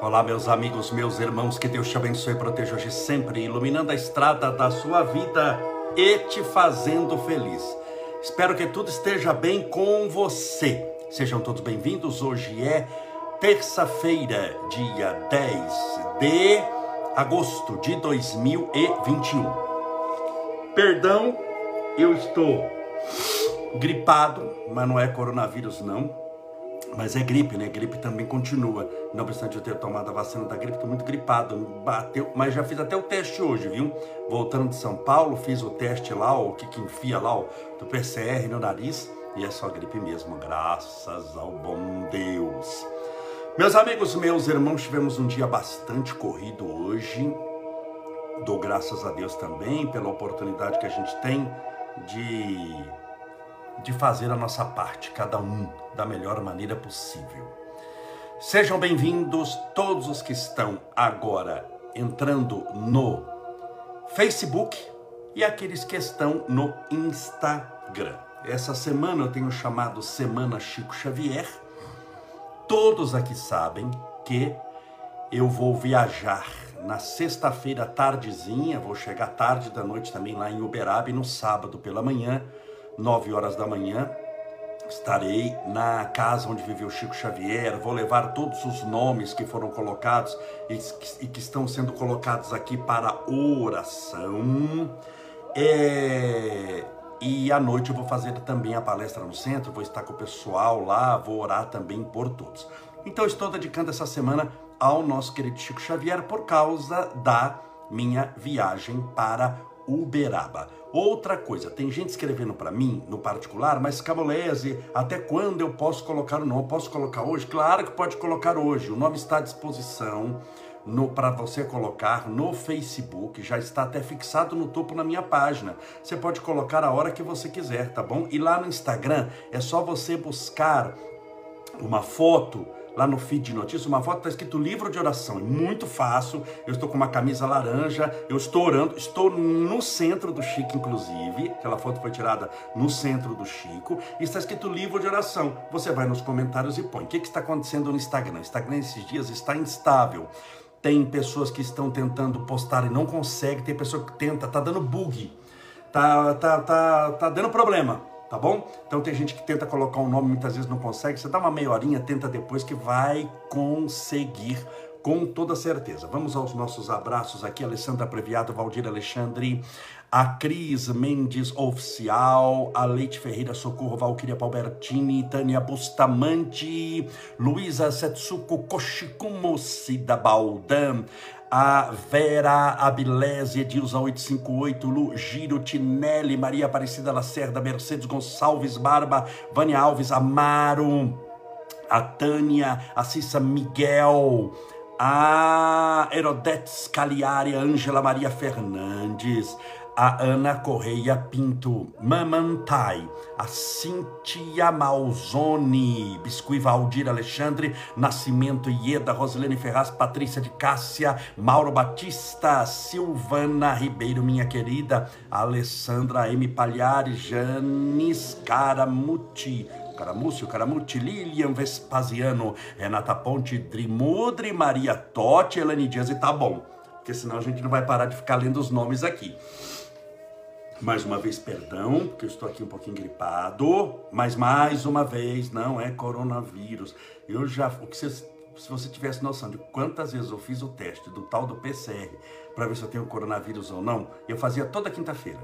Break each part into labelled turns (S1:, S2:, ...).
S1: Olá, meus amigos, meus irmãos, que Deus te abençoe e proteja hoje sempre, iluminando a estrada da sua vida e te fazendo feliz. Espero que tudo esteja bem com você. Sejam todos bem-vindos. Hoje é terça-feira, dia 10 de agosto de 2021. Perdão, eu estou gripado, mas não é coronavírus não mas é gripe, né? Gripe também continua. Não obstante eu ter tomado a vacina da gripe, estou muito gripado. Bateu, mas já fiz até o teste hoje, viu? Voltando de São Paulo, fiz o teste lá, o que, que enfia lá, o, do PCR no nariz. E é só gripe mesmo, graças ao bom Deus. Meus amigos, meus irmãos, tivemos um dia bastante corrido hoje. Dou graças a Deus também pela oportunidade que a gente tem de de fazer a nossa parte, cada um da melhor maneira possível. Sejam bem-vindos todos os que estão agora entrando no Facebook e aqueles que estão no Instagram. Essa semana eu tenho chamado Semana Chico Xavier. Todos aqui sabem que eu vou viajar na sexta-feira tardezinha, vou chegar tarde da noite também lá em Uberaba e no sábado pela manhã 9 horas da manhã, estarei na casa onde viveu Chico Xavier. Vou levar todos os nomes que foram colocados e que estão sendo colocados aqui para oração. É... E à noite eu vou fazer também a palestra no centro, vou estar com o pessoal lá, vou orar também por todos. Então estou dedicando essa semana ao nosso querido Chico Xavier por causa da minha viagem para Uberaba. Outra coisa, tem gente escrevendo para mim no particular, mas Camolese, até quando eu posso colocar o nome? Posso colocar hoje? Claro que pode colocar hoje. O nome está à disposição para você colocar no Facebook, já está até fixado no topo na minha página. Você pode colocar a hora que você quiser, tá bom? E lá no Instagram é só você buscar uma foto lá no feed de notícias, uma foto está escrito livro de oração. É muito fácil. Eu estou com uma camisa laranja, eu estou orando, estou no centro do Chico, inclusive. Aquela foto foi tirada no centro do Chico. E está escrito livro de oração. Você vai nos comentários e põe. O que, que está acontecendo no Instagram? O Instagram esses dias está instável. Tem pessoas que estão tentando postar e não conseguem. Tem pessoa que tenta, tá dando bug. Tá, tá, tá, tá dando problema tá bom? Então tem gente que tenta colocar um nome, muitas vezes não consegue. Você dá uma meia horinha, tenta depois que vai conseguir com toda certeza. Vamos aos nossos abraços aqui, Alessandra Previado, Valdir Alexandre, a Cris Mendes Oficial, a Leite Ferreira Socorro, Valquíria Palbertini, Tânia Bustamante, Luísa Setsuko Koshikumo Cida Baldan, a Vera Abilese, Edilza 858, Lu Giro, Tinelli, Maria Aparecida Lacerda, Mercedes Gonçalves Barba, Vânia Alves, Amaro, a Tânia, a Cissa Miguel, a Herodetes Cagliari, Ângela Maria Fernandes, a Ana Correia Pinto Mamantai, a Cintia Malzone, Biscuit Valdir Alexandre, Nascimento Ieda, Rosilene Ferraz, Patrícia de Cássia, Mauro Batista, Silvana Ribeiro, minha querida, Alessandra M. Palhares, Janis Caramuti, Caramúcio, Caramuti, Lilian Vespasiano, Renata Ponte, Drimudri, Maria Totti, Elane Dias, e tá bom, porque senão a gente não vai parar de ficar lendo os nomes aqui. Mais uma vez, perdão, porque eu estou aqui um pouquinho gripado, mas mais uma vez, não é coronavírus. Eu já, o que vocês, se você tivesse noção de quantas vezes eu fiz o teste do tal do PCR para ver se eu tenho coronavírus ou não, eu fazia toda quinta-feira.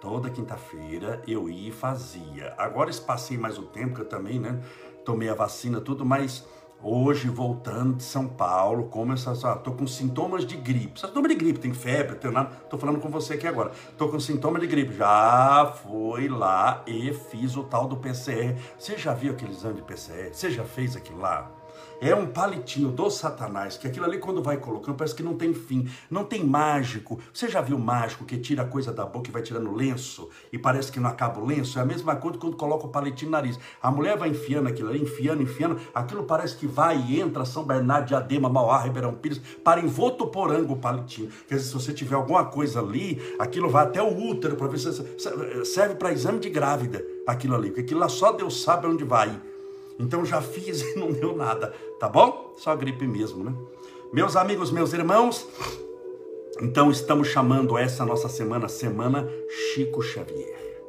S1: Toda quinta-feira eu ia e fazia. Agora espaçei mais o tempo, que eu também, né, tomei a vacina, tudo, mas Hoje, voltando de São Paulo, como essa. Ah, tô com sintomas de gripe. Sintoma de gripe, tem febre, tenho nada. Tô falando com você aqui agora. Tô com sintoma de gripe. Já fui lá e fiz o tal do PCR. Você já viu aquele exame de PCR? Você já fez aquilo lá? É um palitinho do satanás, que aquilo ali quando vai colocando parece que não tem fim, não tem mágico. Você já viu mágico que tira a coisa da boca e vai tirando lenço e parece que não acaba o lenço? É a mesma coisa quando coloca o palitinho no nariz. A mulher vai enfiando aquilo ali, enfiando, enfiando, aquilo parece que vai e entra São Bernardo, Diadema, Mauá, Ribeirão Pires, para em Votuporanga o palitinho. Quer dizer, se você tiver alguma coisa ali, aquilo vai até o útero para ver se serve para exame de grávida aquilo ali, porque aquilo lá só Deus sabe onde vai. Então já fiz e não deu nada, tá bom? Só gripe mesmo, né? Meus amigos, meus irmãos, então estamos chamando essa nossa semana Semana Chico Xavier.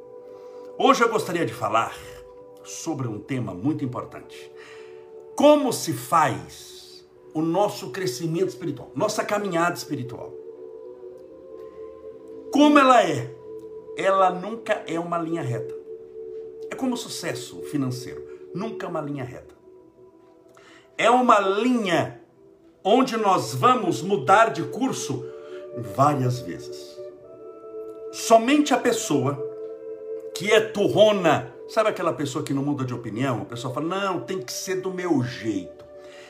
S1: Hoje eu gostaria de falar sobre um tema muito importante. Como se faz o nosso crescimento espiritual, nossa caminhada espiritual? Como ela é? Ela nunca é uma linha reta. É como o sucesso financeiro, nunca uma linha reta. É uma linha onde nós vamos mudar de curso várias vezes. Somente a pessoa que é turrona, sabe aquela pessoa que não muda de opinião? A pessoa fala: não, tem que ser do meu jeito.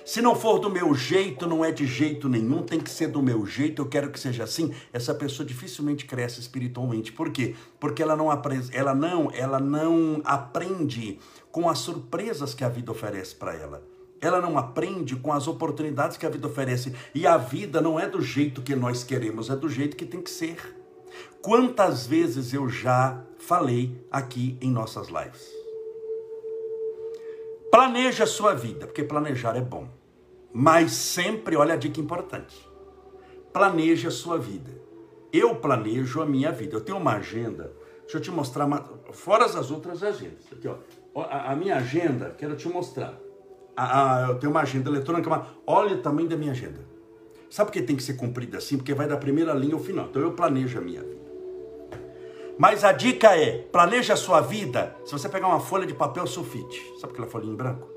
S1: Se não for do meu jeito, não é de jeito nenhum, tem que ser do meu jeito, eu quero que seja assim. Essa pessoa dificilmente cresce espiritualmente. Por quê? Porque ela não, ela não, ela não aprende com as surpresas que a vida oferece para ela. Ela não aprende com as oportunidades que a vida oferece. E a vida não é do jeito que nós queremos, é do jeito que tem que ser. Quantas vezes eu já falei aqui em nossas lives? Planeja a sua vida, porque planejar é bom. Mas sempre, olha a dica importante. Planeje a sua vida. Eu planejo a minha vida. Eu tenho uma agenda. Deixa eu te mostrar, uma, fora as outras agendas. Aqui, ó. A, minha agenda, quero te mostrar a, a, eu tenho uma agenda eletrônica, olha o tamanho da minha agenda. Sabe por que tem que ser cumprida assim? Porque vai da primeira linha ao final. Então eu planejo a minha vida. Mas a dica é, planeje a sua vida. Se você pegar uma folha de papel sulfite, sabe aquela folhinha em branco?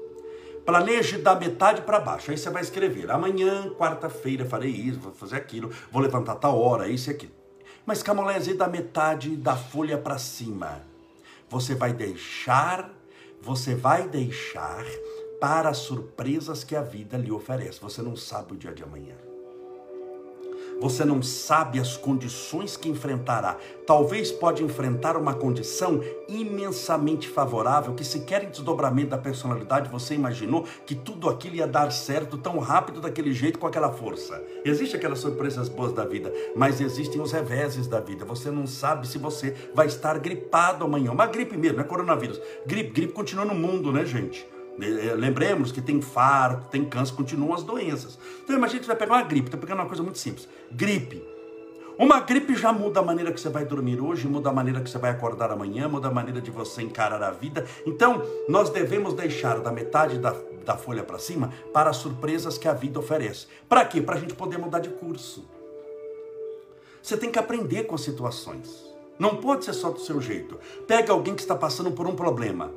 S1: Planeje da metade para baixo. Aí você vai escrever: amanhã, quarta-feira, farei isso, vou fazer aquilo, vou levantar tal hora, isso e aquilo. Mas Camolese, da metade da folha para cima. Você vai deixar, você vai deixar para as surpresas que a vida lhe oferece. Você não sabe o dia de amanhã. Você não sabe as condições que enfrentará. Talvez pode enfrentar uma condição imensamente favorável que sequer em desdobramento da personalidade você imaginou que tudo aquilo ia dar certo tão rápido daquele jeito com aquela força. Existem aquelas surpresas boas da vida, mas existem os reveses da vida. Você não sabe se você vai estar gripado amanhã. Uma gripe mesmo, não é coronavírus. Gripe, gripe continua no mundo, né, gente? É, lembremos que tem faro, tem câncer, continuam as doenças. Então imagina que você vai pegar uma gripe, estou pegando uma coisa muito simples. Gripe. Uma gripe já muda a maneira que você vai dormir hoje, muda a maneira que você vai acordar amanhã, muda a maneira de você encarar a vida. Então, nós devemos deixar da metade da, da folha para cima para as surpresas que a vida oferece. Para quê? Para a gente poder mudar de curso. Você tem que aprender com as situações. Não pode ser só do seu jeito. Pega alguém que está passando por um problema.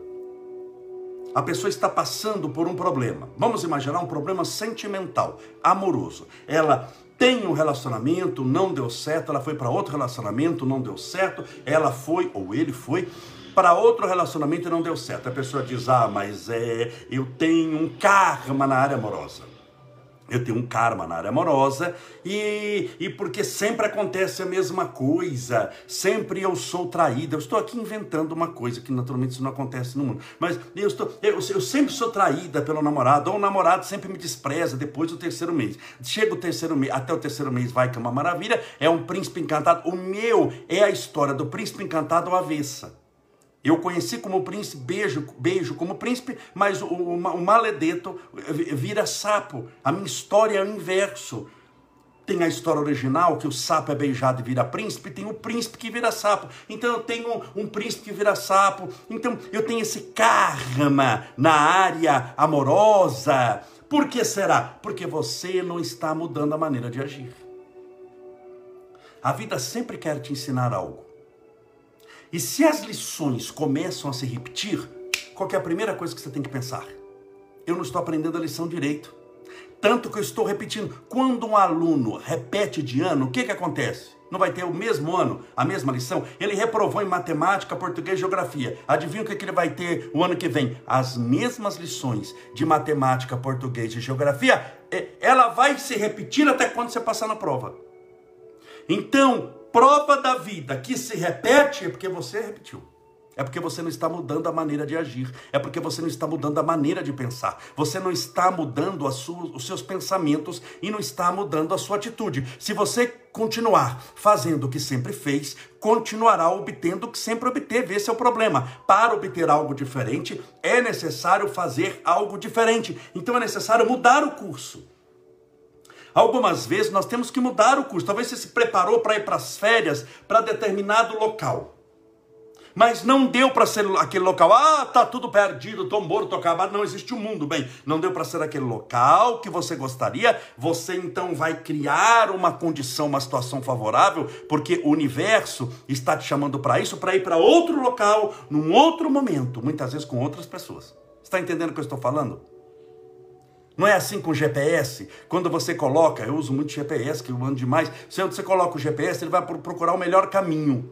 S1: A pessoa está passando por um problema. Vamos imaginar um problema sentimental, amoroso. Ela tem um relacionamento, não deu certo, ela foi para outro relacionamento, não deu certo, ela foi ou ele foi para outro relacionamento e não deu certo. A pessoa diz: "Ah, mas é, eu tenho um karma na área amorosa" eu tenho um karma na área amorosa e, e porque sempre acontece a mesma coisa, sempre eu sou traída. Eu estou aqui inventando uma coisa que naturalmente isso não acontece no mundo, mas eu, estou, eu, eu sempre sou traída pelo namorado, ou o namorado sempre me despreza depois do terceiro mês. Chega o terceiro mês, até o terceiro mês vai que é uma maravilha, é um príncipe encantado. O meu é a história do príncipe encantado ao avessa. Eu conheci como príncipe, beijo, beijo como príncipe, mas o, o, maledeto vira sapo. A minha história é o inverso. Tem a história original, que o sapo é beijado e vira príncipe, tem o príncipe que vira sapo. Então eu tenho um príncipe que vira sapo. Então eu tenho esse karma na área amorosa. Por que será? Porque você não está mudando a maneira de agir. A vida sempre quer te ensinar algo. E se as lições começam a se repetir, qual é a primeira coisa que você tem que pensar? Eu não estou aprendendo a lição direito. Tanto que eu estou repetindo. Quando um aluno repete de ano, o que, que acontece? Não vai ter o mesmo ano, a mesma lição? Ele reprovou em matemática, português e geografia. Adivinha o que, que ele vai ter o ano que vem? As mesmas lições de matemática, português e geografia. Ela vai se repetir até quando você passar na prova. Então, prova da vida que se repete é porque você repetiu. É porque você não está mudando a maneira de agir. É porque você não está mudando a maneira de pensar. Você não está mudando sua, os seus pensamentos e não está mudando a sua atitude. Se você continuar fazendo o que sempre fez, continuará obtendo o que sempre obteve. Esse é o problema. Para obter algo diferente, é necessário fazer algo diferente. Então é necessário mudar o curso. Algumas vezes nós temos que mudar o curso. Talvez você se preparou para ir para as férias para determinado local. Mas não deu para ser aquele local. Ah, tá tudo perdido, tô morto, tô acabado. Não existe o um mundo. Bem, não deu para ser aquele local que você gostaria. Você então vai criar uma condição, uma situação favorável, porque o universo está te chamando para isso, para ir para outro local, num outro momento, muitas vezes com outras pessoas. Está entendendo o que eu estou falando? Não é assim com o GPS? Quando você coloca, eu uso muito GPS, que eu ando demais. Se você coloca o GPS, ele vai procurar o melhor caminho.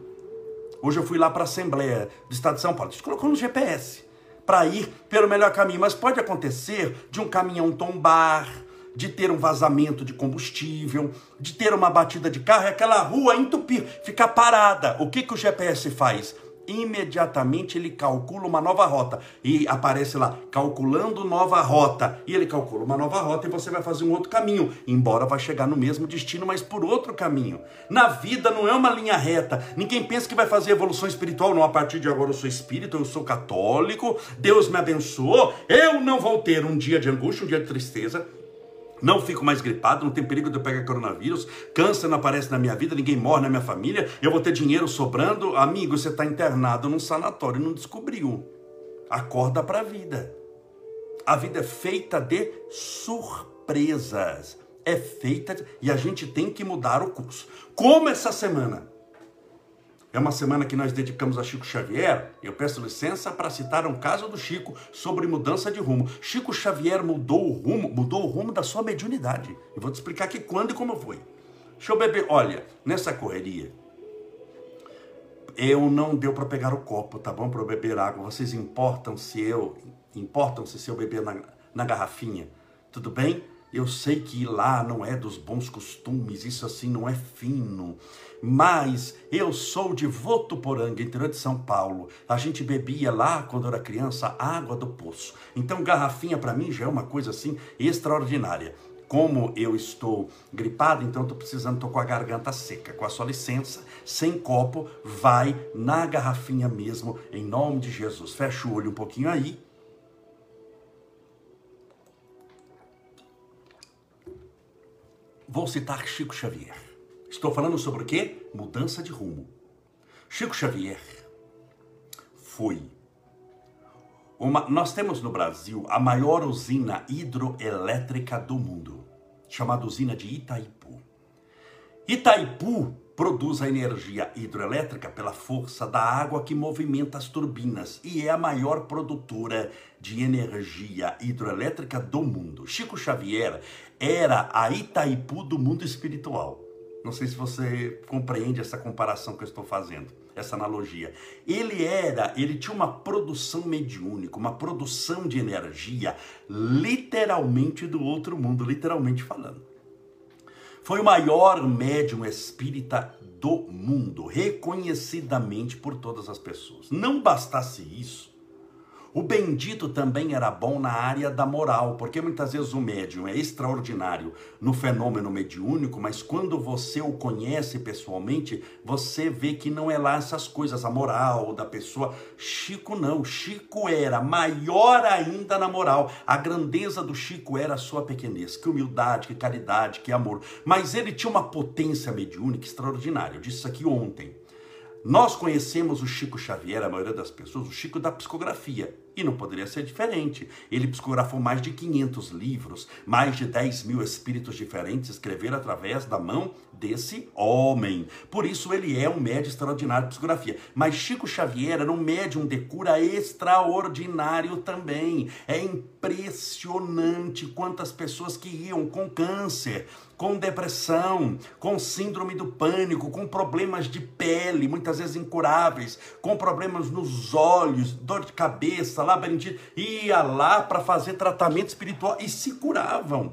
S1: Hoje eu fui lá para a Assembleia do Estado de São Paulo. Gente colocou no GPS para ir pelo melhor caminho. Mas pode acontecer de um caminhão tombar, de ter um vazamento de combustível, de ter uma batida de carro e aquela rua entupir, ficar parada. O que, que o GPS faz? Imediatamente ele calcula uma nova rota. E aparece lá calculando nova rota. E ele calcula uma nova rota e você vai fazer um outro caminho, embora vai chegar no mesmo destino, mas por outro caminho. Na vida não é uma linha reta. Ninguém pensa que vai fazer evolução espiritual, não a partir de agora eu sou espírito, eu sou católico, Deus me abençoou, eu não vou ter um dia de angústia, um dia de tristeza, não fico mais gripado, não tem perigo de eu pegar coronavírus, câncer não aparece na minha vida, ninguém morre na minha família, eu vou ter dinheiro sobrando. Amigo, você está internado num sanatório, não descobriu. Acorda para a vida. A vida é feita de surpresas. É feita de... e a gente tem que mudar o curso. Como essa semana é uma semana que nós dedicamos a Chico Xavier. Eu peço licença para citar um caso do Chico sobre mudança de rumo. Chico Xavier mudou o rumo, mudou o rumo da sua mediunidade. Eu vou te explicar aqui quando e como foi. Deixa eu beber. Olha, nessa correria, eu não deu para pegar o copo, tá bom? Para eu beber água. Vocês importam se eu importam se eu beber na, na garrafinha? Tudo bem? Eu sei que lá não é dos bons costumes, isso assim não é fino. Mas eu sou de Votuporanga, interior de São Paulo. A gente bebia lá, quando era criança, água do poço. Então, garrafinha para mim já é uma coisa assim extraordinária. Como eu estou gripado, então estou precisando, estou com a garganta seca. Com a sua licença, sem copo, vai na garrafinha mesmo, em nome de Jesus. Fecha o olho um pouquinho aí Vou citar Chico Xavier. Estou falando sobre o quê? Mudança de rumo. Chico Xavier foi uma, nós temos no Brasil a maior usina hidroelétrica do mundo, chamada usina de Itaipu. Itaipu produz a energia hidroelétrica pela força da água que movimenta as turbinas e é a maior produtora de energia hidroelétrica do mundo. Chico Xavier era a Itaipu do mundo espiritual. Não sei se você compreende essa comparação que eu estou fazendo, essa analogia. Ele era, ele tinha uma produção mediúnica, uma produção de energia literalmente do outro mundo, literalmente falando. Foi o maior médium espírita do mundo, reconhecidamente por todas as pessoas. Não bastasse isso, o bendito também era bom na área da moral, porque muitas vezes o médium é extraordinário no fenômeno mediúnico, mas quando você o conhece pessoalmente, você vê que não é lá essas coisas, a moral da pessoa. Chico não, Chico era maior ainda na moral. A grandeza do Chico era a sua pequenez, que humildade, que caridade, que amor. Mas ele tinha uma potência mediúnica extraordinária. Eu disse isso aqui ontem. Nós conhecemos o Chico Xavier, a maioria das pessoas, o Chico da psicografia. E não poderia ser diferente. Ele psicografou mais de 500 livros, mais de 10 mil espíritos diferentes escreveram através da mão desse homem. Por isso ele é um médium extraordinário de psicografia. Mas Chico Xavier era um médium de cura extraordinário também. É impressionante quantas pessoas que iam com câncer, com depressão, com síndrome do pânico, com problemas de pele, muitas vezes incuráveis, com problemas nos olhos, dor de cabeça, labirintite, ia lá para fazer tratamento espiritual e se curavam.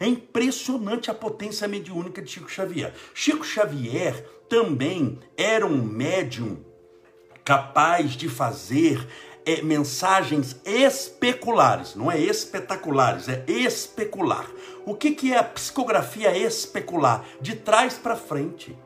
S1: É impressionante a potência mediúnica de Chico Xavier. Chico Xavier também era um médium capaz de fazer é, mensagens especulares, não é espetaculares, é especular. O que, que é a psicografia especular? De trás para frente.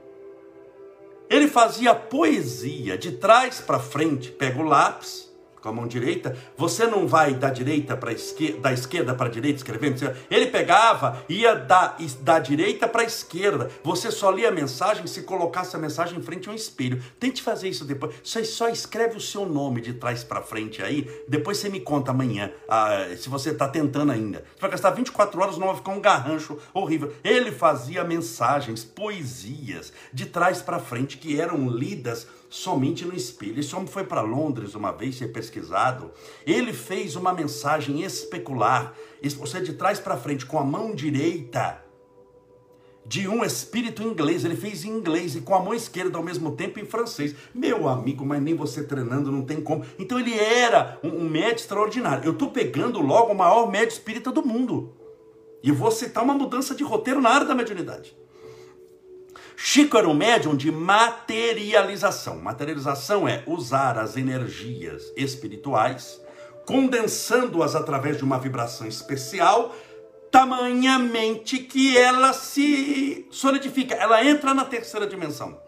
S1: Ele fazia poesia de trás para frente, pega o lápis, com a mão direita, você não vai da direita para esquerda, da esquerda para a direita escrevendo. Ele pegava, ia da, da direita para a esquerda. Você só lia a mensagem se colocasse a mensagem em frente a um espelho. Tente fazer isso depois. Você só escreve o seu nome de trás para frente aí. Depois você me conta amanhã, ah, se você está tentando ainda. Você vai gastar 24 horas, não vai ficar um garrancho horrível. Ele fazia mensagens, poesias de trás para frente que eram lidas somente no espelho. Esse homem foi para Londres uma vez ser pesquisado. Ele fez uma mensagem especular, você de trás para frente com a mão direita de um espírito inglês, ele fez em inglês e com a mão esquerda ao mesmo tempo em francês. Meu amigo, mas nem você treinando não tem como. Então ele era um, um médico extraordinário. Eu estou pegando logo o maior médico espírita do mundo. E vou citar uma mudança de roteiro na área da mediunidade. Chico era um médium de materialização. Materialização é usar as energias espirituais, condensando-as através de uma vibração especial, tamanhamente que ela se solidifica, ela entra na terceira dimensão.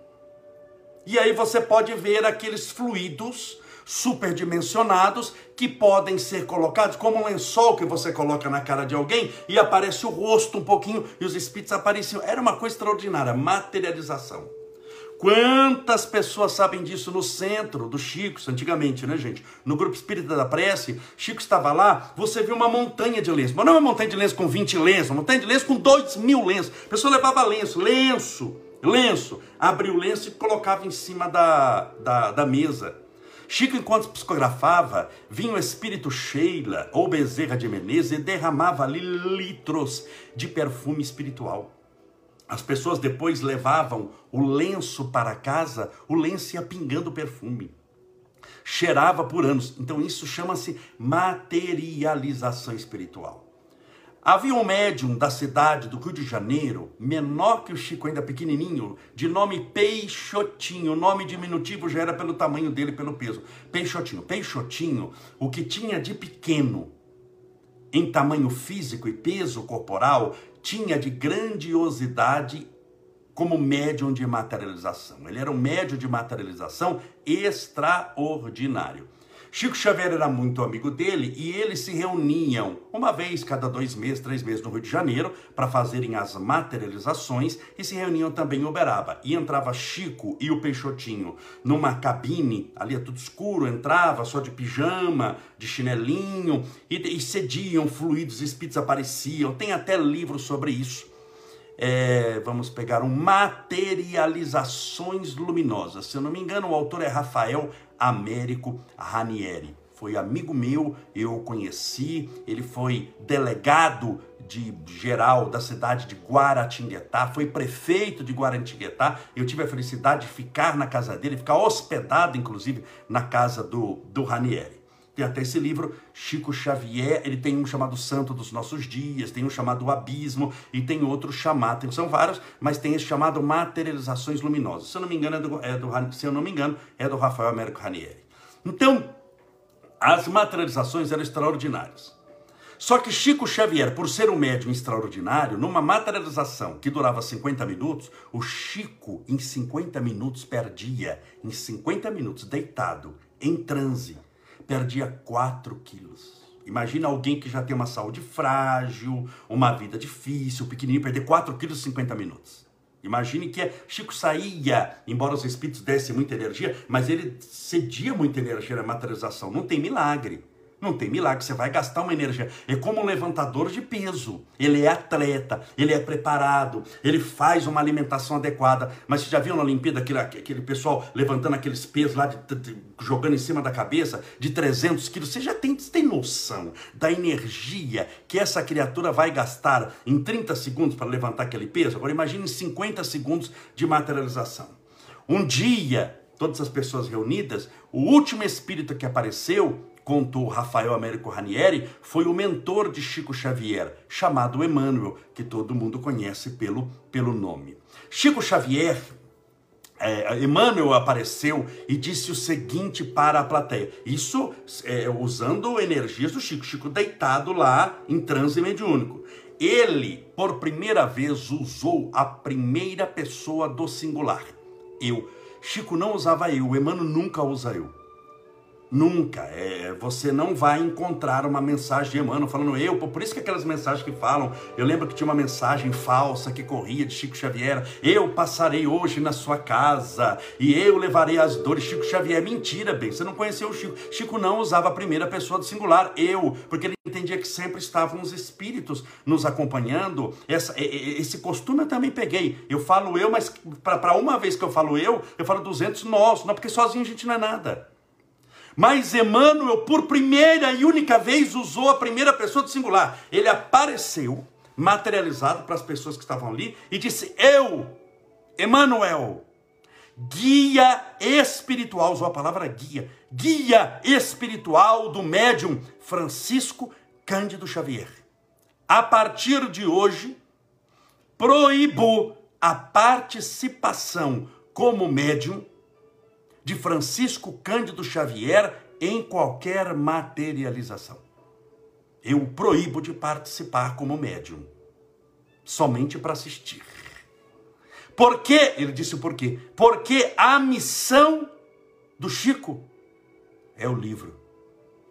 S1: E aí você pode ver aqueles fluidos superdimensionados que podem ser colocados como um lençol que você coloca na cara de alguém e aparece o rosto um pouquinho e os espíritos apareciam. Era uma coisa extraordinária, materialização. Quantas pessoas sabem disso no centro do Chico, antigamente, né, gente? No grupo Espírita da Prece, Chico estava lá, você viu uma montanha de lenço. Mas não é uma montanha de lenço com 20 lenços, uma montanha de lenço com 2 mil lenços. A pessoa levava lenço, lenço, lenço. Abria o lenço e colocava em cima da, da, da mesa. Chico, enquanto psicografava, vinha o espírito Sheila ou Bezerra de Menezes e derramava ali litros de perfume espiritual. As pessoas depois levavam o lenço para casa, o lenço ia pingando perfume. Cheirava por anos. Então isso chama-se materialização espiritual. Havia um médium da cidade do Rio de Janeiro, menor que o Chico, ainda pequenininho, de nome Peixotinho. O nome diminutivo já era pelo tamanho dele, pelo peso. Peixotinho. Peixotinho, o que tinha de pequeno em tamanho físico e peso corporal, tinha de grandiosidade como médium de materialização. Ele era um médium de materialização extraordinário. Chico Xavier era muito amigo dele e eles se reuniam uma vez cada dois meses, três meses no Rio de Janeiro para fazerem as materializações e se reuniam também em Uberaba. E entrava Chico e o Peixotinho numa cabine, ali é tudo escuro, entrava só de pijama, de chinelinho e, e cediam fluidos, espíritos apareciam. Tem até livro sobre isso. É, vamos pegar um Materializações Luminosas. Se eu não me engano, o autor é Rafael Américo Ranieri. Foi amigo meu, eu o conheci, ele foi delegado de geral da cidade de Guaratinguetá, foi prefeito de Guaratinguetá. Eu tive a felicidade de ficar na casa dele, ficar hospedado, inclusive, na casa do, do Ranieri. Tem até esse livro, Chico Xavier, ele tem um chamado Santo dos Nossos Dias, tem um chamado Abismo e tem outro chamado, são vários, mas tem esse chamado Materializações Luminosas. Se eu não me engano, é do, é do se eu não me engano, é do Rafael Américo Ranieri. Então, as materializações eram extraordinárias. Só que Chico Xavier, por ser um médium extraordinário, numa materialização que durava 50 minutos, o Chico, em 50 minutos, perdia, em 50 minutos, deitado, em transe, perdia 4 quilos. Imagina alguém que já tem uma saúde frágil, uma vida difícil, pequenininho, perder 4 quilos em 50 minutos. Imagine que Chico saía, embora os espíritos dessem muita energia, mas ele cedia muita energia na materialização. Não tem milagre. Não tem milagre, você vai gastar uma energia. É como um levantador de peso. Ele é atleta, ele é preparado, ele faz uma alimentação adequada. Mas você já viu na Olimpíada aquele, aquele pessoal levantando aqueles pesos lá, de, de, jogando em cima da cabeça, de 300 quilos? Você já tem, tem noção da energia que essa criatura vai gastar em 30 segundos para levantar aquele peso? Agora imagine 50 segundos de materialização. Um dia, todas as pessoas reunidas, o último espírito que apareceu contou Rafael Américo Ranieri, foi o mentor de Chico Xavier, chamado Emmanuel, que todo mundo conhece pelo, pelo nome. Chico Xavier é, Emmanuel apareceu e disse o seguinte para a plateia. Isso é, usando energias do Chico. Chico deitado lá em transe mediúnico. Ele, por primeira vez, usou a primeira pessoa do singular. Eu. Chico não usava eu, Emmanuel nunca usa eu. Nunca. É, você não vai encontrar uma mensagem de Emmanuel falando eu. Por isso que aquelas mensagens que falam, eu lembro que tinha uma mensagem falsa que corria de Chico Xavier. Eu passarei hoje na sua casa e eu levarei as dores. Chico Xavier, mentira, bem. Você não conheceu o Chico. Chico não usava a primeira pessoa do singular, eu, porque ele entendia que sempre estavam os espíritos nos acompanhando. Essa, esse costume eu também peguei. Eu falo eu, mas para uma vez que eu falo eu, eu falo 200 nós, não porque sozinho a gente não é nada. Mas Emmanuel, por primeira e única vez, usou a primeira pessoa do singular. Ele apareceu, materializado para as pessoas que estavam ali, e disse: Eu, Emmanuel, guia espiritual, usou a palavra guia, guia espiritual do médium Francisco Cândido Xavier. A partir de hoje, proíbo a participação como médium de Francisco Cândido Xavier em qualquer materialização. Eu proíbo de participar como médium, somente para assistir. Por quê? Ele disse o porquê. Porque a missão do Chico é o livro,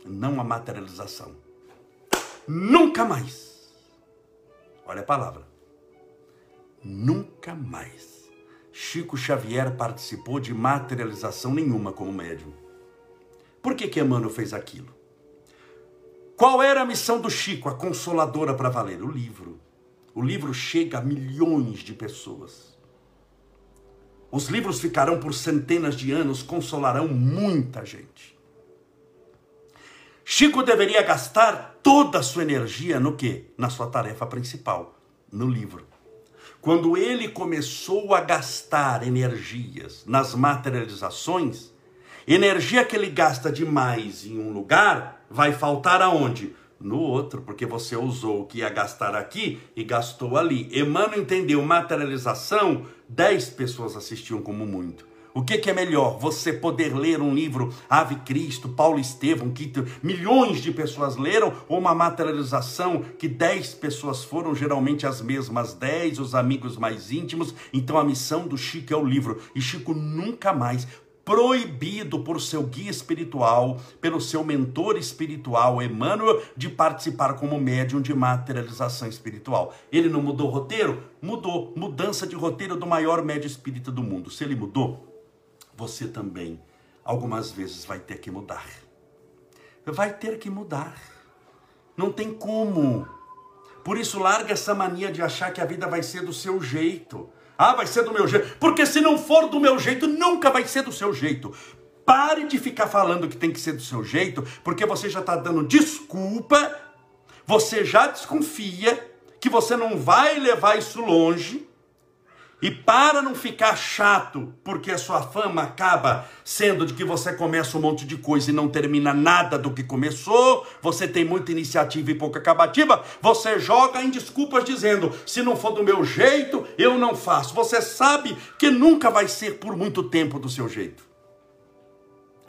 S1: não a materialização. Nunca mais. Olha a palavra. Nunca mais Chico Xavier participou de materialização nenhuma como médium. Por que que Emmanuel fez aquilo? Qual era a missão do Chico, a consoladora para valer? O livro. O livro chega a milhões de pessoas. Os livros ficarão por centenas de anos, consolarão muita gente. Chico deveria gastar toda a sua energia no quê? Na sua tarefa principal, no livro. Quando ele começou a gastar energias nas materializações, energia que ele gasta demais em um lugar vai faltar aonde? No outro, porque você usou o que ia gastar aqui e gastou ali. Emmanuel entendeu materialização, 10 pessoas assistiam como muito. O que, que, é melhor? Você poder ler um livro Ave Cristo, Paulo Estevão, que milhões de pessoas leram, ou uma materialização que dez pessoas foram, geralmente as mesmas dez, os amigos mais íntimos. Então a missão do Chico é o livro. E Chico nunca mais proibido por seu guia espiritual, pelo seu mentor espiritual, Emmanuel, de participar como médium de materialização espiritual. Ele não mudou o roteiro? Mudou. Mudança de roteiro do maior médio espírita do mundo. Se ele mudou, você também algumas vezes vai ter que mudar. Vai ter que mudar. Não tem como. Por isso, larga essa mania de achar que a vida vai ser do seu jeito. Ah, vai ser do meu jeito. Porque se não for do meu jeito, nunca vai ser do seu jeito. Pare de ficar falando que tem que ser do seu jeito, porque você já está dando desculpa, você já desconfia que você não vai levar isso longe e para não ficar chato, porque a sua fama acaba sendo de que você começa um monte de coisa e não termina nada do que começou, você tem muita iniciativa e pouca acabativa, você joga em desculpas dizendo: se não for do meu jeito, eu não faço. Você sabe que nunca vai ser por muito tempo do seu jeito.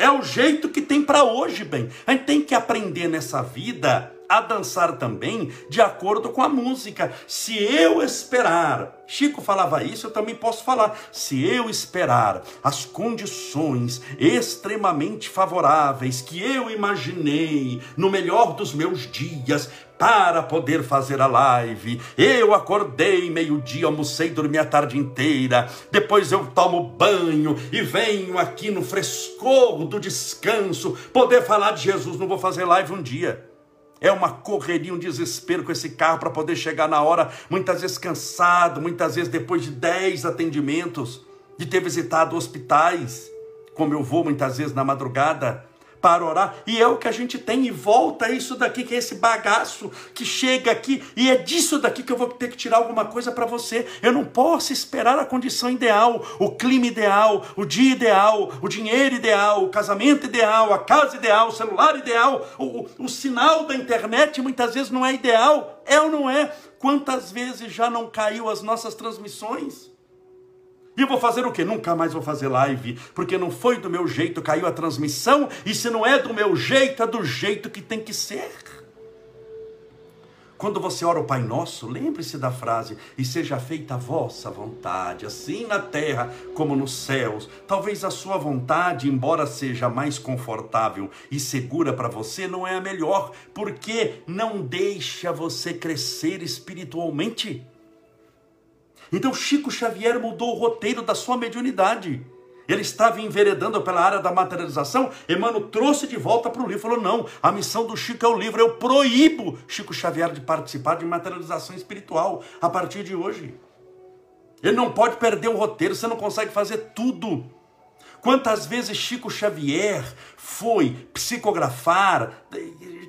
S1: É o jeito que tem para hoje, bem. A gente tem que aprender nessa vida a dançar também de acordo com a música. Se eu esperar, Chico falava isso, eu também posso falar. Se eu esperar as condições extremamente favoráveis que eu imaginei no melhor dos meus dias, para poder fazer a live. Eu acordei meio-dia, almocei, dormi a tarde inteira. Depois eu tomo banho e venho aqui no frescor do descanso poder falar de Jesus. Não vou fazer live um dia. É uma correria, um desespero com esse carro para poder chegar na hora, muitas vezes cansado, muitas vezes depois de 10 atendimentos, de ter visitado hospitais, como eu vou muitas vezes na madrugada, para orar, e é o que a gente tem, e volta isso daqui, que é esse bagaço que chega aqui, e é disso daqui que eu vou ter que tirar alguma coisa para você. Eu não posso esperar a condição ideal, o clima ideal, o dia ideal, o dinheiro ideal, o casamento ideal, a casa ideal, o celular ideal, o, o, o sinal da internet muitas vezes não é ideal, é ou não é? Quantas vezes já não caiu as nossas transmissões? E vou fazer o quê? Nunca mais vou fazer live, porque não foi do meu jeito, caiu a transmissão, e se não é do meu jeito, é do jeito que tem que ser. Quando você ora o Pai Nosso, lembre-se da frase: e seja feita a vossa vontade, assim na terra como nos céus. Talvez a sua vontade, embora seja mais confortável e segura para você, não é a melhor, porque não deixa você crescer espiritualmente. Então Chico Xavier mudou o roteiro da sua mediunidade. Ele estava enveredando pela área da materialização. Emmanuel trouxe de volta para o livro. Falou: não, a missão do Chico é o livro. Eu proíbo Chico Xavier de participar de materialização espiritual a partir de hoje. Ele não pode perder o roteiro, você não consegue fazer tudo. Quantas vezes Chico Xavier foi psicografar,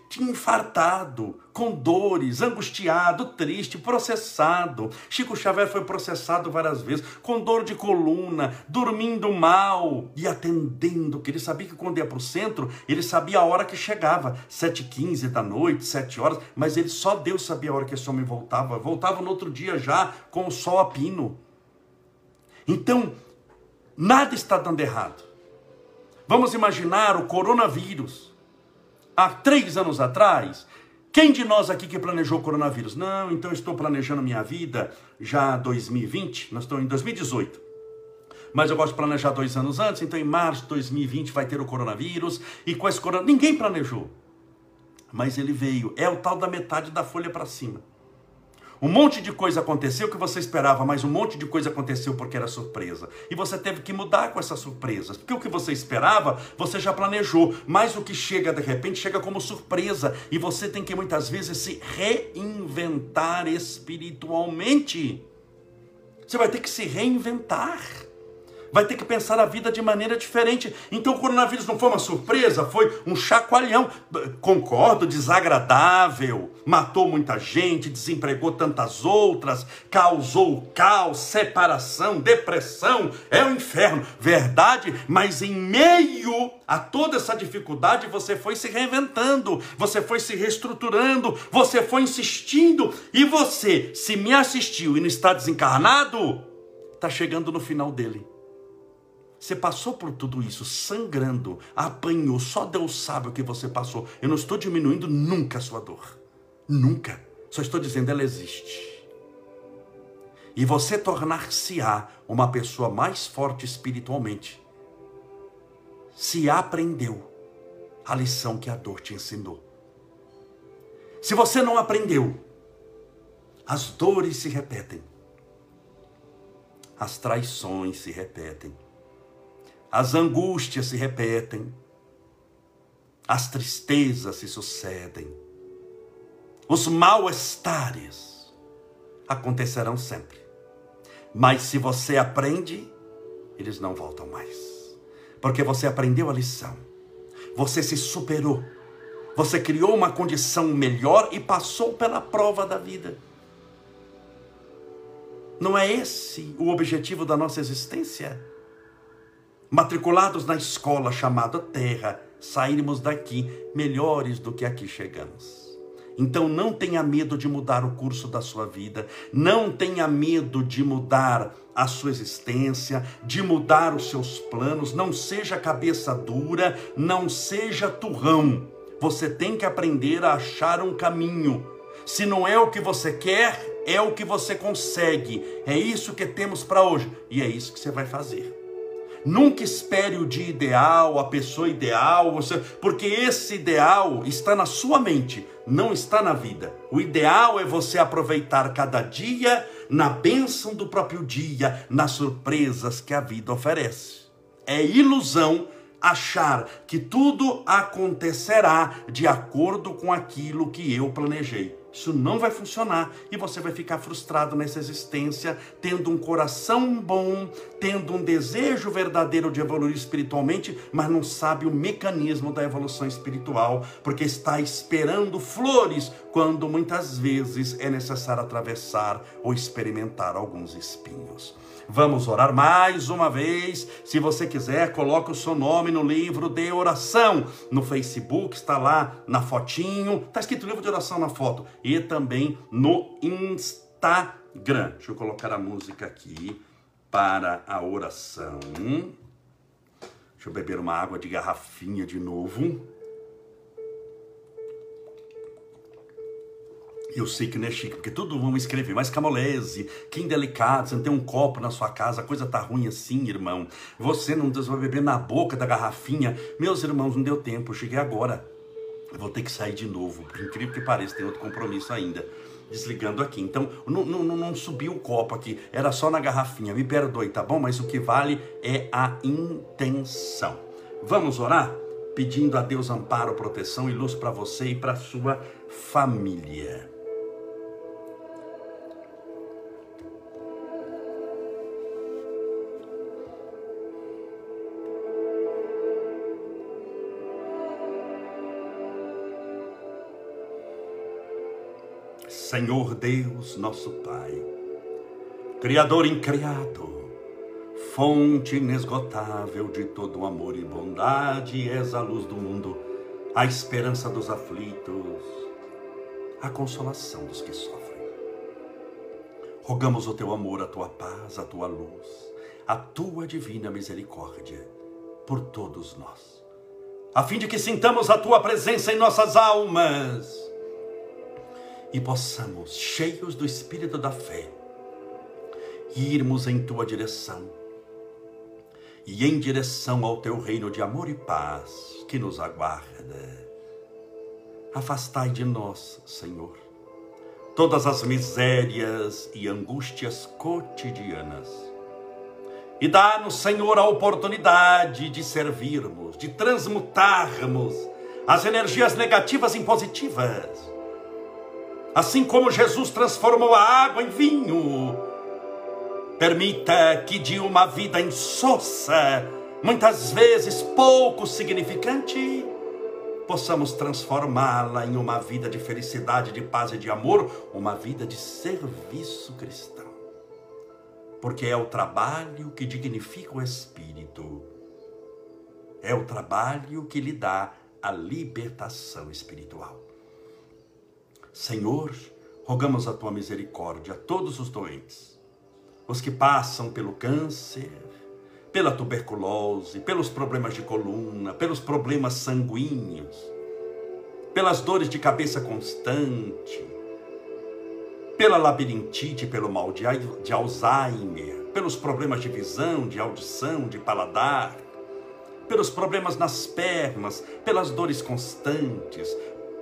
S1: tinha infartado, com dores, angustiado, triste, processado. Chico Xavier foi processado várias vezes, com dor de coluna, dormindo mal e atendendo, que ele sabia que quando ia para o centro, ele sabia a hora que chegava, 7h15 da noite, 7 horas, mas ele só Deus sabia a hora que esse homem voltava. Voltava no outro dia já com o sol a pino. Então, Nada está dando errado. Vamos imaginar o coronavírus. Há três anos atrás, quem de nós aqui que planejou o coronavírus? Não, então estou planejando minha vida já 2020, nós estamos em 2018. Mas eu gosto de planejar dois anos antes, então em março de 2020 vai ter o coronavírus, e com esse coronavírus, ninguém planejou. Mas ele veio, é o tal da metade da folha para cima. Um monte de coisa aconteceu que você esperava, mas um monte de coisa aconteceu porque era surpresa. E você teve que mudar com essas surpresas. Porque o que você esperava, você já planejou. Mas o que chega de repente chega como surpresa. E você tem que muitas vezes se reinventar espiritualmente. Você vai ter que se reinventar vai ter que pensar a vida de maneira diferente. Então o coronavírus não foi uma surpresa, foi um chacoalhão. Concordo, desagradável, matou muita gente, desempregou tantas outras, causou caos, separação, depressão, é o um inferno. Verdade, mas em meio a toda essa dificuldade você foi se reinventando, você foi se reestruturando, você foi insistindo e você, se me assistiu e não está desencarnado, está chegando no final dele. Você passou por tudo isso sangrando, apanhou, só Deus sabe o que você passou. Eu não estou diminuindo nunca a sua dor. Nunca. Só estou dizendo ela existe. E você tornar-se-á uma pessoa mais forte espiritualmente. Se aprendeu a lição que a dor te ensinou. Se você não aprendeu, as dores se repetem. As traições se repetem as angústias se repetem, as tristezas se sucedem, os mal-estares acontecerão sempre. Mas se você aprende, eles não voltam mais. Porque você aprendeu a lição, você se superou, você criou uma condição melhor e passou pela prova da vida. Não é esse o objetivo da nossa existência? Matriculados na escola chamada Terra, sairmos daqui melhores do que aqui chegamos. Então não tenha medo de mudar o curso da sua vida, não tenha medo de mudar a sua existência, de mudar os seus planos, não seja cabeça dura, não seja turrão. Você tem que aprender a achar um caminho. Se não é o que você quer, é o que você consegue. É isso que temos para hoje e é isso que você vai fazer. Nunca espere o dia ideal, a pessoa ideal, você, porque esse ideal está na sua mente, não está na vida. O ideal é você aproveitar cada dia na bênção do próprio dia, nas surpresas que a vida oferece. É ilusão achar que tudo acontecerá de acordo com aquilo que eu planejei. Isso não vai funcionar e você vai ficar frustrado nessa existência, tendo um coração bom, tendo um desejo verdadeiro de evoluir espiritualmente, mas não sabe o mecanismo da evolução espiritual, porque está esperando flores quando muitas vezes é necessário atravessar ou experimentar alguns espinhos. Vamos orar mais uma vez. Se você quiser, coloque o seu nome no livro de oração. No Facebook está lá na fotinho. Está escrito livro de oração na foto. E também no Instagram. Deixa eu colocar a música aqui. para a oração. Deixa eu beber uma água de garrafinha de novo. Eu sei que não é chique, porque tudo vão escrever, mas Camolese, que indelicado, você não tem um copo na sua casa, a coisa tá ruim assim, irmão. Você não vai beber na boca da garrafinha. Meus irmãos, não deu tempo, eu cheguei agora. Eu vou ter que sair de novo, por incrível que pareça, tem outro compromisso ainda. Desligando aqui. Então, não, não, não subiu o copo aqui, era só na garrafinha. Me perdoe, tá bom? Mas o que vale é a intenção. Vamos orar? Pedindo a Deus amparo, proteção e luz para você e para sua família. Senhor Deus, nosso Pai, Criador incriado, fonte inesgotável de todo amor e bondade, és a luz do mundo, a esperança dos aflitos, a consolação dos que sofrem. Rogamos o teu amor, a tua paz, a tua luz, a tua divina misericórdia por todos nós, a fim de que sintamos a tua presença em nossas almas e possamos, cheios do Espírito da fé, irmos em tua direção e em direção ao teu reino de amor e paz que nos aguarda. Afastai de nós, Senhor, todas as misérias e angústias cotidianas. E dá-nos, Senhor, a oportunidade de servirmos, de transmutarmos as energias negativas em positivas Assim como Jesus transformou a água em vinho, permita que de uma vida insossa, muitas vezes pouco significante, possamos transformá-la em uma vida de felicidade, de paz e de amor, uma vida de serviço cristão. Porque é o trabalho que dignifica o espírito, é o trabalho que lhe dá a libertação espiritual. Senhor, rogamos a tua misericórdia a todos os doentes, os que passam pelo câncer, pela tuberculose, pelos problemas de coluna, pelos problemas sanguíneos, pelas dores de cabeça constante, pela labirintite, pelo mal de, Alzheimer, pelos problemas de visão, de audição, de paladar, pelos problemas nas pernas, pelas dores constantes,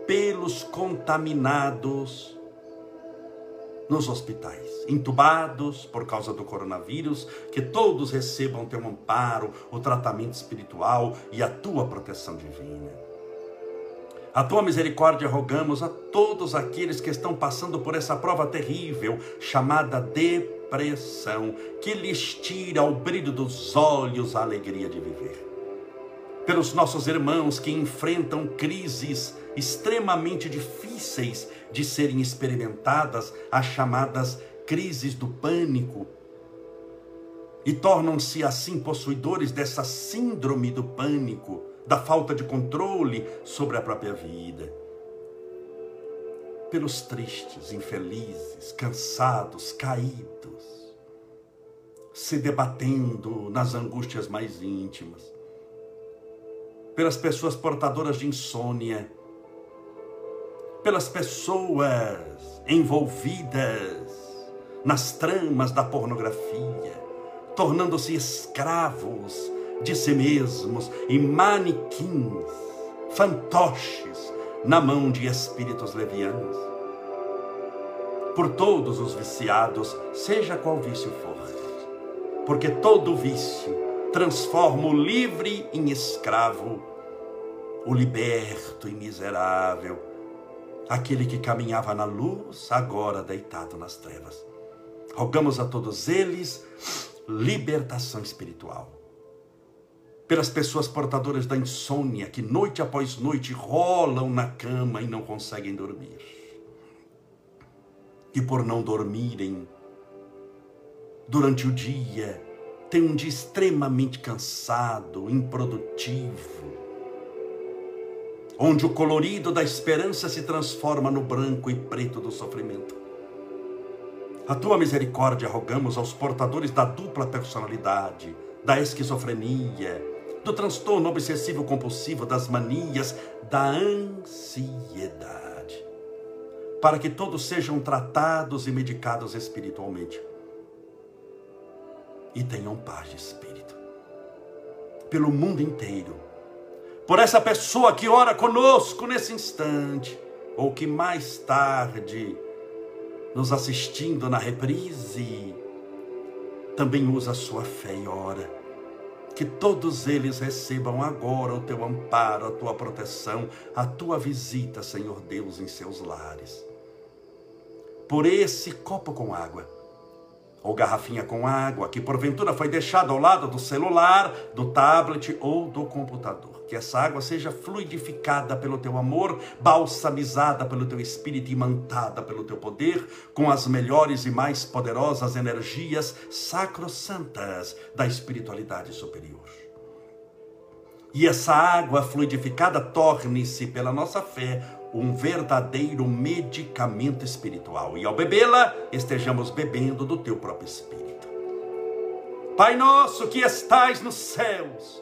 S1: pelos contaminados nos hospitais, entubados por causa do coronavírus, que todos recebam teu amparo, o tratamento espiritual e a tua proteção divina. A tua misericórdia rogamos a todos aqueles que estão passando por essa prova terrível chamada depressão, que lhes tira o brilho dos olhos a alegria de viver. Pelos nossos irmãos que enfrentam crises extremamente difíceis de serem experimentadas, as chamadas crises do pânico, e tornam-se assim possuidores dessa síndrome do pânico, da falta de controle sobre a própria vida. Pelos tristes, infelizes, cansados, caídos, se debatendo nas angústias mais íntimas, pelas pessoas portadoras de insônia, pelas pessoas envolvidas nas tramas da pornografia, tornando-se escravos de si mesmos e manequins, fantoches na mão de espíritos levianos. Por todos os viciados, seja qual vício for, porque todo vício transforma o livre em escravo, o liberto em miserável, aquele que caminhava na luz, agora deitado nas trevas. Rogamos a todos eles libertação espiritual. Pelas pessoas portadoras da insônia que noite após noite rolam na cama e não conseguem dormir. E por não dormirem durante o dia, tem um dia extremamente cansado, improdutivo onde o colorido da esperança se transforma no branco e preto do sofrimento. A tua misericórdia rogamos aos portadores da dupla personalidade, da esquizofrenia, do transtorno obsessivo compulsivo, das manias, da ansiedade, para que todos sejam tratados e medicados espiritualmente e tenham paz de espírito. Pelo mundo inteiro. Por essa pessoa que ora conosco nesse instante, ou que mais tarde, nos assistindo na reprise, também usa a sua fé e ora. Que todos eles recebam agora o teu amparo, a tua proteção, a tua visita, Senhor Deus, em seus lares. Por esse copo com água ou garrafinha com água que porventura foi deixada ao lado do celular, do tablet ou do computador. Que essa água seja fluidificada pelo teu amor, balsamizada pelo teu espírito, imantada pelo teu poder, com as melhores e mais poderosas energias sacrossantas da espiritualidade superior. E essa água fluidificada torne-se pela nossa fé um verdadeiro medicamento espiritual. E ao bebê-la, estejamos bebendo do teu próprio espírito. Pai nosso que estais nos céus,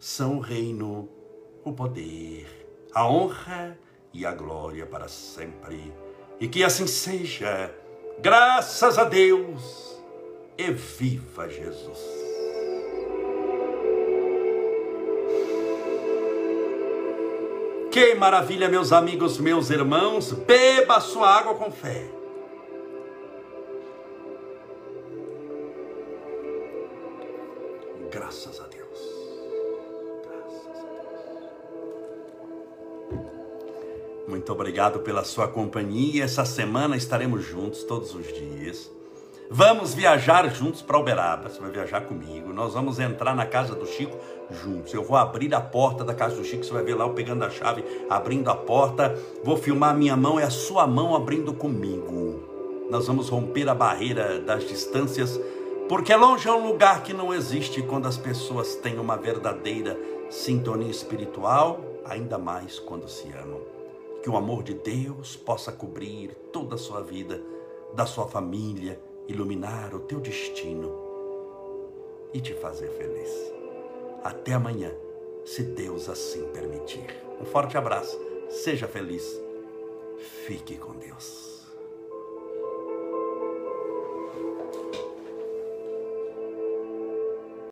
S1: são o reino, o poder, a honra e a glória para sempre. E que assim seja, graças a Deus, e viva Jesus. Que maravilha, meus amigos, meus irmãos, beba sua água com fé. Muito obrigado pela sua companhia. Essa semana estaremos juntos todos os dias. Vamos viajar juntos para Uberaba. Você vai viajar comigo. Nós vamos entrar na casa do Chico juntos. Eu vou abrir a porta da casa do Chico. Você vai ver lá eu pegando a chave, abrindo a porta. Vou filmar a minha mão e a sua mão abrindo comigo. Nós vamos romper a barreira das distâncias, porque longe é um lugar que não existe quando as pessoas têm uma verdadeira sintonia espiritual, ainda mais quando se amam. Que o amor de Deus possa cobrir toda a sua vida, da sua família iluminar o teu destino e te fazer feliz. Até amanhã, se Deus assim permitir. Um forte abraço, seja feliz, fique com Deus.